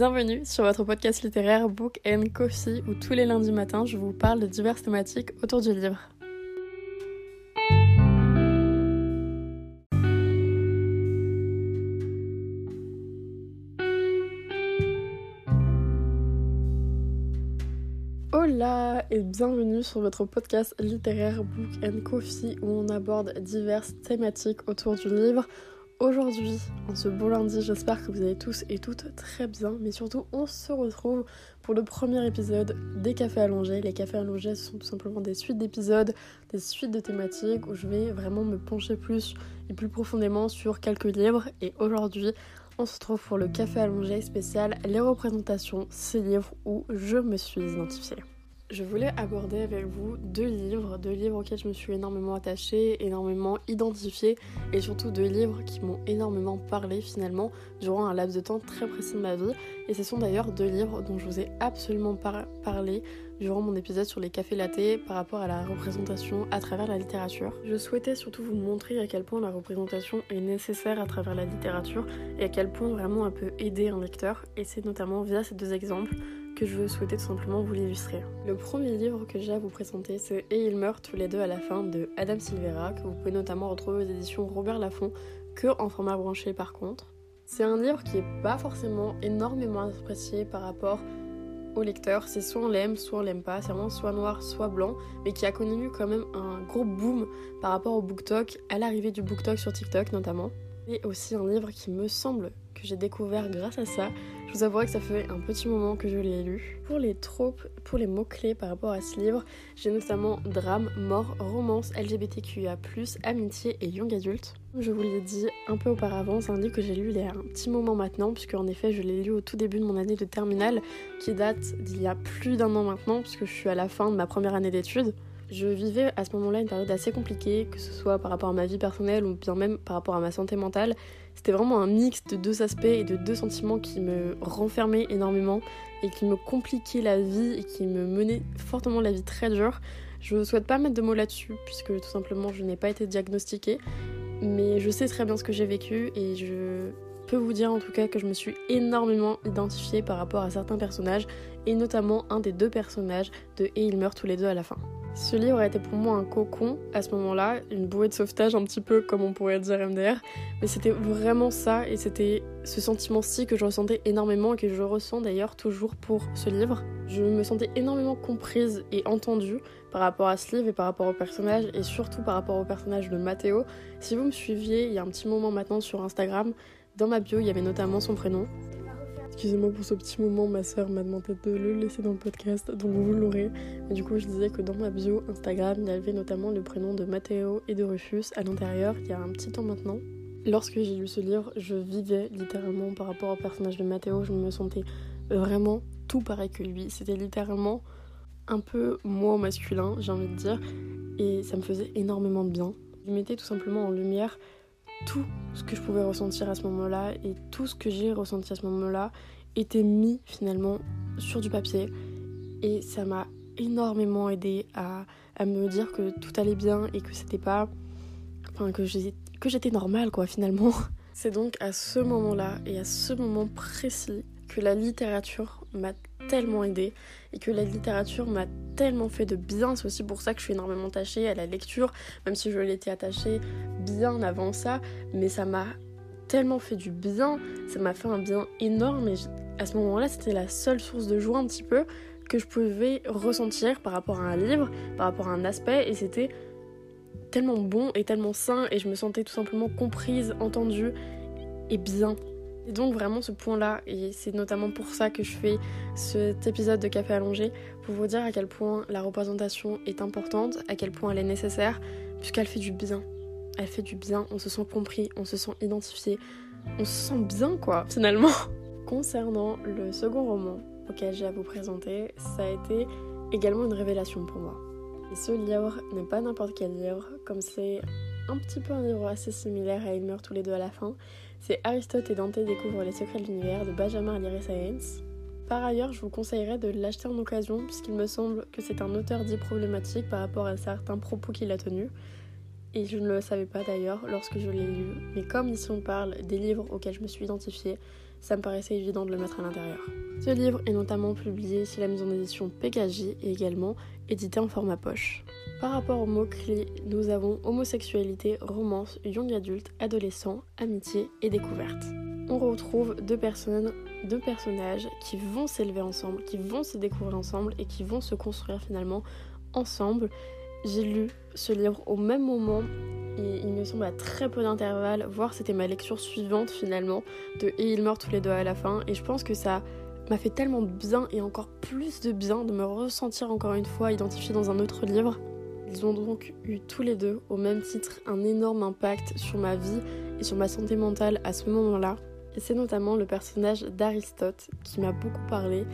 Bienvenue sur votre podcast littéraire Book and Coffee où tous les lundis matins je vous parle de diverses thématiques autour du livre. Hola et bienvenue sur votre podcast littéraire Book and Coffee où on aborde diverses thématiques autour du livre. Aujourd'hui, en ce beau lundi, j'espère que vous allez tous et toutes très bien, mais surtout on se retrouve pour le premier épisode des cafés allongés. Les cafés allongés ce sont tout simplement des suites d'épisodes, des suites de thématiques où je vais vraiment me pencher plus et plus profondément sur quelques livres. Et aujourd'hui, on se retrouve pour le café allongé spécial Les représentations, ces livres où je me suis identifiée je voulais aborder avec vous deux livres, deux livres auxquels je me suis énormément attachée, énormément identifiée, et surtout deux livres qui m'ont énormément parlé finalement durant un laps de temps très précis de ma vie. Et ce sont d'ailleurs deux livres dont je vous ai absolument parlé durant mon épisode sur les cafés lattés par rapport à la représentation à travers la littérature. Je souhaitais surtout vous montrer à quel point la représentation est nécessaire à travers la littérature et à quel point vraiment elle peut aider un lecteur, et c'est notamment via ces deux exemples je souhaitais tout simplement vous l'illustrer. Le premier livre que j'ai à vous présenter, c'est Et ils meurent tous les deux à la fin de Adam Silvera, que vous pouvez notamment retrouver aux éditions Robert Laffont, que en format branché par contre. C'est un livre qui est pas forcément énormément apprécié par rapport au lecteur. C'est soit on l'aime, soit on l'aime pas. C'est vraiment soit noir, soit blanc, mais qui a connu quand même un gros boom par rapport au BookTok, à l'arrivée du BookTok sur TikTok notamment. Et aussi un livre qui me semble que j'ai découvert grâce à ça. Je vous avouerai que ça fait un petit moment que je l'ai lu. Pour les tropes, pour les mots-clés par rapport à ce livre, j'ai notamment drame, mort, romance, LGBTQIA, amitié et young adulte. Je vous l'ai dit un peu auparavant, c'est un livre que j'ai lu il y a un petit moment maintenant, puisque en effet je l'ai lu au tout début de mon année de terminale, qui date d'il y a plus d'un an maintenant, puisque je suis à la fin de ma première année d'études. Je vivais à ce moment-là une période assez compliquée, que ce soit par rapport à ma vie personnelle ou bien même par rapport à ma santé mentale. C'était vraiment un mix de deux aspects et de deux sentiments qui me renfermaient énormément et qui me compliquaient la vie et qui me menaient fortement la vie très dure. Je ne souhaite pas mettre de mots là-dessus puisque tout simplement je n'ai pas été diagnostiquée, mais je sais très bien ce que j'ai vécu et je peux vous dire en tout cas que je me suis énormément identifiée par rapport à certains personnages et notamment un des deux personnages de Et ils meurent tous les deux à la fin. Ce livre a été pour moi un cocon à ce moment-là, une bouée de sauvetage un petit peu comme on pourrait dire MDR, mais c'était vraiment ça et c'était ce sentiment-ci que je ressentais énormément et que je ressens d'ailleurs toujours pour ce livre. Je me sentais énormément comprise et entendue par rapport à ce livre et par rapport au personnage et surtout par rapport au personnage de Matteo. Si vous me suiviez il y a un petit moment maintenant sur Instagram, dans ma bio il y avait notamment son prénom Excusez-moi pour ce petit moment, ma soeur m'a demandé de le laisser dans le podcast, donc vous l'aurez. Mais du coup, je disais que dans ma bio Instagram, il y avait notamment le prénom de Matteo et de Rufus à l'intérieur, il y a un petit temps maintenant. Lorsque j'ai lu ce livre, je vivais littéralement par rapport au personnage de Matteo, je me sentais vraiment tout pareil que lui. C'était littéralement un peu moi masculin, j'ai envie de dire, et ça me faisait énormément de bien. Il mettait tout simplement en lumière tout ce que je pouvais ressentir à ce moment-là et tout ce que j'ai ressenti à ce moment-là était mis finalement sur du papier et ça m'a énormément aidé à, me dire que tout allait bien et que c'était pas enfin que j'étais normale quoi finalement. C'est donc à ce moment-là et à ce moment précis que la littérature m'a tellement aidé et que la littérature m'a tellement fait de bien. C'est aussi pour ça que je suis énormément attachée à la lecture, même si je l'étais attachée bien avant ça. Mais ça m'a tellement fait du bien, ça m'a fait un bien énorme. Et à ce moment-là, c'était la seule source de joie un petit peu que je pouvais ressentir par rapport à un livre, par rapport à un aspect. Et c'était tellement bon et tellement sain. Et je me sentais tout simplement comprise, entendue et bien. Et donc vraiment ce point-là, et c'est notamment pour ça que je fais cet épisode de Café allongé, pour vous dire à quel point la représentation est importante, à quel point elle est nécessaire, puisqu'elle fait du bien. Elle fait du bien, on se sent compris, on se sent identifié, on se sent bien quoi, finalement. Concernant le second roman auquel j'ai à vous présenter, ça a été également une révélation pour moi. Et ce livre n'est pas n'importe quel livre, comme c'est un petit peu un livre assez similaire à Ils meurent tous les deux à la fin. C'est Aristote et Dante découvrent les secrets de l'univers de Benjamin Alire Science. Par ailleurs, je vous conseillerais de l'acheter en occasion puisqu'il me semble que c'est un auteur dit problématique par rapport à certains propos qu'il a tenus. Et je ne le savais pas d'ailleurs lorsque je l'ai lu. Mais comme ici on parle des livres auxquels je me suis identifiée, ça me paraissait évident de le mettre à l'intérieur. Ce livre est notamment publié chez la maison d'édition PKJ et également édité en format poche. Par rapport aux mots-clés, nous avons homosexualité, romance, young adulte, adolescent, amitié et découverte. On retrouve deux personnes, deux personnages qui vont s'élever ensemble, qui vont se découvrir ensemble et qui vont se construire finalement ensemble. J'ai lu ce livre au même moment et il me semble à très peu d'intervalle, voire c'était ma lecture suivante finalement de Et ils meurent tous les deux à la fin et je pense que ça m'a fait tellement bien et encore plus de bien de me ressentir encore une fois identifiée dans un autre livre. Ils ont donc eu tous les deux, au même titre, un énorme impact sur ma vie et sur ma santé mentale à ce moment-là. Et c'est notamment le personnage d'Aristote qui m'a beaucoup parlé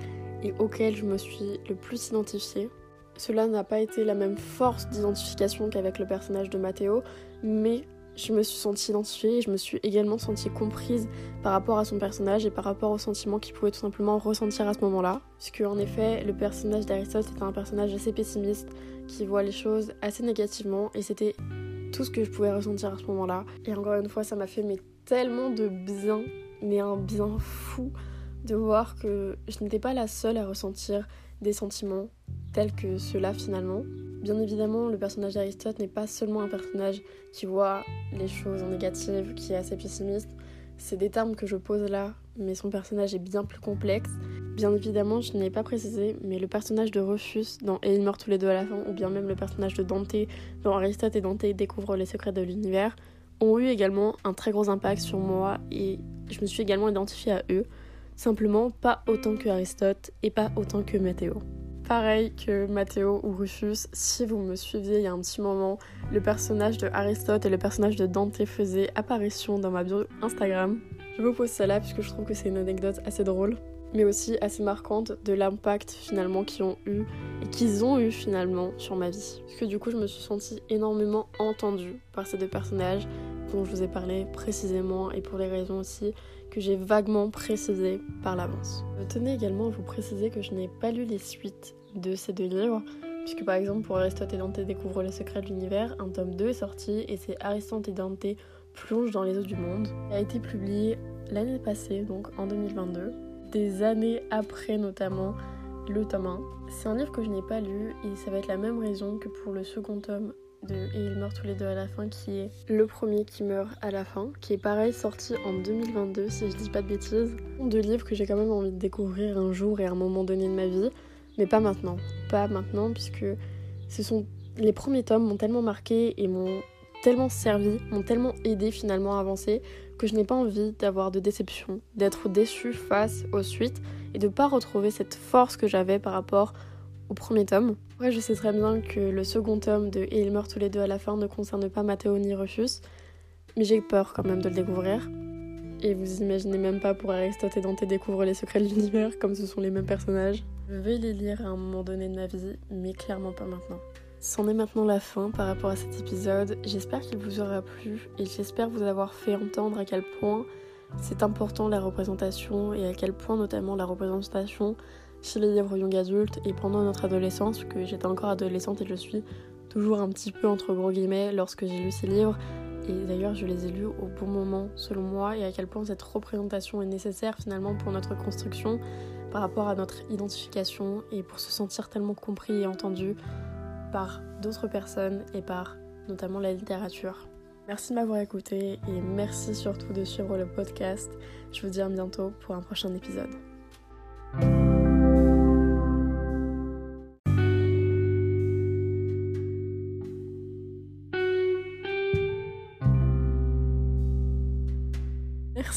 et auquel je me suis le plus identifiée. Cela n'a pas été la même force d'identification qu'avec le personnage de Matteo, mais je me suis sentie identifiée et je me suis également sentie comprise par rapport à son personnage et par rapport aux sentiments qu'il pouvait tout simplement ressentir à ce moment-là. Puisque en effet, le personnage d'Aristote était un personnage assez pessimiste qui voit les choses assez négativement et c'était tout ce que je pouvais ressentir à ce moment-là. Et encore une fois, ça m'a fait tellement de bien, mais un bien fou de voir que je n'étais pas la seule à ressentir des sentiments tels que ceux-là finalement. Bien évidemment, le personnage d'Aristote n'est pas seulement un personnage qui voit les choses en négative, qui est assez pessimiste. C'est des termes que je pose là, mais son personnage est bien plus complexe. Bien évidemment, je n'ai pas précisé, mais le personnage de Rufus dans Et ils meurent tous les deux à la fin, ou bien même le personnage de Dante dans Aristote et Dante découvrent les secrets de l'univers, ont eu également un très gros impact sur moi et je me suis également identifiée à eux. Simplement pas autant que Aristote et pas autant que Matteo. Pareil que Matteo ou Rufus, si vous me suiviez il y a un petit moment, le personnage de Aristote et le personnage de Dante faisaient apparition dans ma bio Instagram. Je vous pose ça là puisque je trouve que c'est une anecdote assez drôle, mais aussi assez marquante de l'impact finalement qu'ils ont eu et qu'ils ont eu finalement sur ma vie. Parce que du coup, je me suis sentie énormément entendue par ces deux personnages je vous ai parlé précisément et pour les raisons aussi que j'ai vaguement précisées par l'avance. Je tenais également à vous préciser que je n'ai pas lu les suites de ces deux livres, puisque par exemple pour Aristote et Dante découvrent les secrets de l'univers, un tome 2 est sorti et c'est Aristote et Dante plongent dans les eaux du monde. Il a été publié l'année passée, donc en 2022, des années après notamment le tome 1. C'est un livre que je n'ai pas lu et ça va être la même raison que pour le second tome Et ils meurent tous les deux à la fin, qui est le premier qui meurt à la fin, qui est pareil sorti en 2022 si je dis pas de bêtises. Deux livres que j'ai quand même envie de découvrir un jour et à un moment donné de ma vie. Mais pas maintenant. Pas maintenant, puisque ce sont. Les premiers tomes m'ont tellement marqué et m'ont tellement servi, m'ont tellement aidé finalement à avancer que je n'ai pas envie d'avoir de déception, d'être déçue face aux suites et de pas retrouver cette force que j'avais par rapport au premier tome. Ouais, je sais très bien que le second tome de Et ils meurent tous les deux à la fin ne concerne pas Matteo ni Rufus, mais j'ai peur quand même de le découvrir. Et vous imaginez même pas pour Aristote et Dante découvrent les secrets de l'univers comme ce sont les mêmes personnages. Je vais les lire à un moment donné de ma vie, mais clairement pas maintenant. C'en est maintenant la fin par rapport à cet épisode. J'espère qu'il vous aura plu et j'espère vous avoir fait entendre à quel point c'est important la représentation et à quel point notamment la représentation chez les livres young adultes et pendant notre adolescence, que j'étais encore adolescente et je suis toujours un petit peu entre gros guillemets lorsque j'ai lu ces livres. Et d'ailleurs, je les ai lus au bon moment selon moi et à quel point cette représentation est nécessaire finalement pour notre construction par rapport à notre identification et pour se sentir tellement compris et entendu par d'autres personnes et par notamment la littérature. Merci de m'avoir écouté et merci surtout de suivre le podcast. Je vous dis à bientôt pour un prochain épisode.